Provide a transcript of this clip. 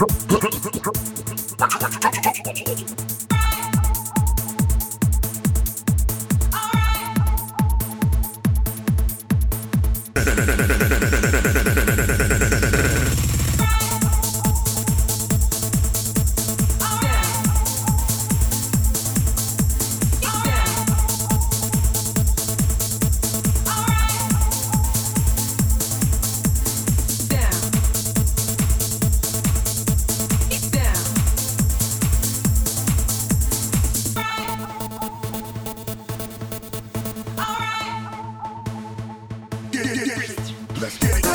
Thank you. Let's get it. Let's get it.